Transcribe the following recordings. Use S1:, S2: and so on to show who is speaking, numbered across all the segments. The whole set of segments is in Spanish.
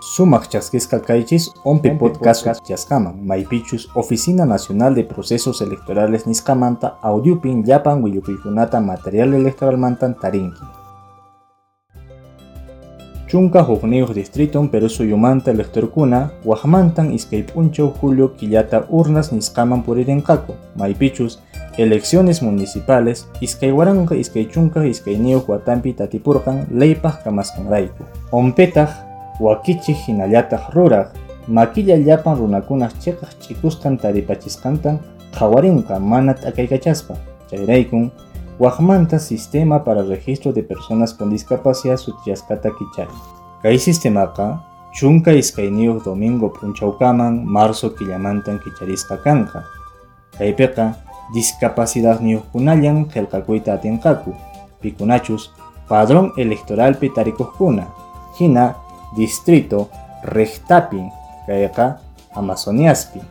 S1: Sumak chasquisca kaichis ompe podcast chaskaman, maipichus Oficina Nacional de Procesos Electorales niskamanta audiopin llapan willukuykunata material electoral mantan tarinki. Chunka hukniyuq distriton Perú suyumanta electorkuna wajmantan iskay p'unchaw julio killata urnas niskaman puririnqaku, maipichus elecciones municipales iskay waranqa iskay chunka iskay niyuq watampi tatipurqan leypaq kamasqanrayku. Ompetaq wakichik hinallataq ruraq maquilla llapan runakunaq chiqaq ch'ikusqan taripachisqantan qhawarinqa mana t'akaykachaspa. Chayraykun waqmanta sistema para registro de personas con discapacidad sutiyasqata kichari kay sistemaqa chunka iskayniyuq domingo p'unchawkaman marzo killamantan kicharisqa kanqa. Kaypiqa discapacidadniyuqkunallan qillqakuyta atinqaku. Pikunachus padrón electoralpi tarikuqkuna hina distrito Rechtapi, kayqa Amazoniaspi,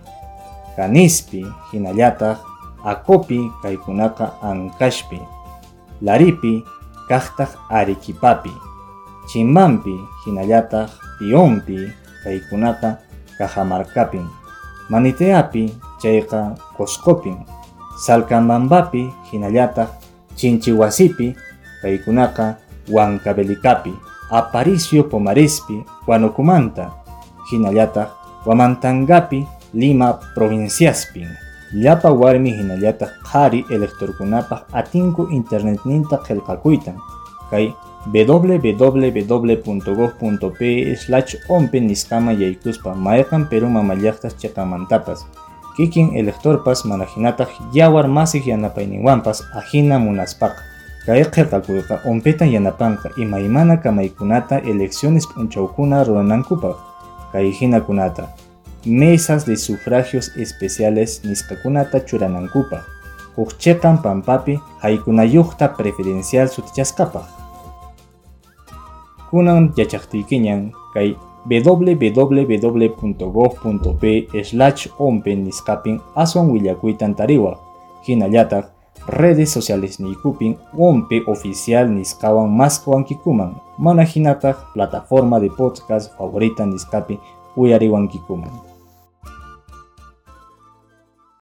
S1: Canispi, hinallataq Akopi kaykunaqa Ankashpi, Laripi kaqtaq Arequipapi, Chimampi hinallataq Pionpi kaykunaqa Cajamarcapin, Maniteapi chayqa Coscopin, Salcambambapi hinallataq Chinchiwasipi kaykunaqa Huancavelicapi, Aparicio Pomarespi, Huanucumanta, Hinayata, Huamantangapi, Lima Provinciaspin. Llapa warmi hinallata qhari electorkunapaq atinku internetninta qillqakuytan kay www.gov.p slash ompe niskama yaykuspa mayqan Perú mamallaqtas chiqamantapas kikin electorpas mana hinataq yawar masik yanapayninwanpas ajina munaspaqa Kay qillqakuyqa umpitan yanapanqa imaymana kamaykunata elecciones p'unchawkuna runanankupaq kay hinakunata mesas de sufragios especiales nisqakunata churanankupaq huk chiqan pampapi haykunayuqta preferencial sutichasqapaq kunan yachaqtiykiñan kay www.gov.p slash ompen nisqapin aswan willakuytan tariwaq hinallataq redes sociales nikupin wompe oficial niskawan maskwankikuman mana hinataq plataforma de podcast favorita niskapi uyariwankikuman